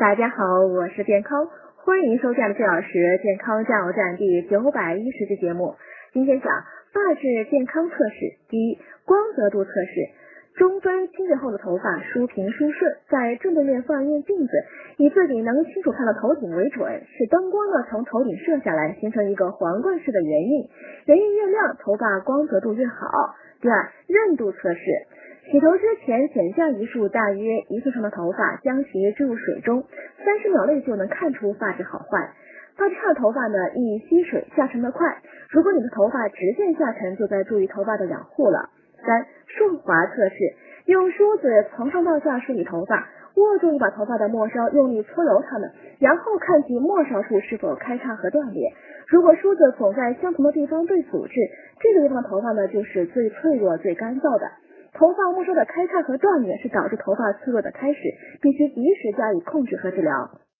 大家好，我是健康，欢迎收看四小时健康加油站第九百一十期节目。今天讲发质健康测试，第一，光泽度测试。中分清洁后的头发梳平梳顺，在正对面放一面镜子，以自己能清楚看到头顶为准，使灯光呢从头顶射下来，形成一个皇冠式的圆印，圆印越亮，头发光泽度越好。第二，韧度测试。洗头之前，剪下一束大约一寸长的头发，将其置入水中，三十秒内就能看出发质好坏。发质差的头发呢，易吸水，下沉的快。如果你的头发直线下沉，就该注意头发的养护了。三、顺滑测试，用梳子从上到下梳理头发，握住一把头发的末梢，用力搓揉它们，然后看其末梢处是否开叉和断裂。如果梳子总在相同的地方被阻滞，这个地方的头发呢，就是最脆弱、最干燥的。头发末梢的开叉和断裂是导致头发脆弱的开始，必须及时加以控制和治疗。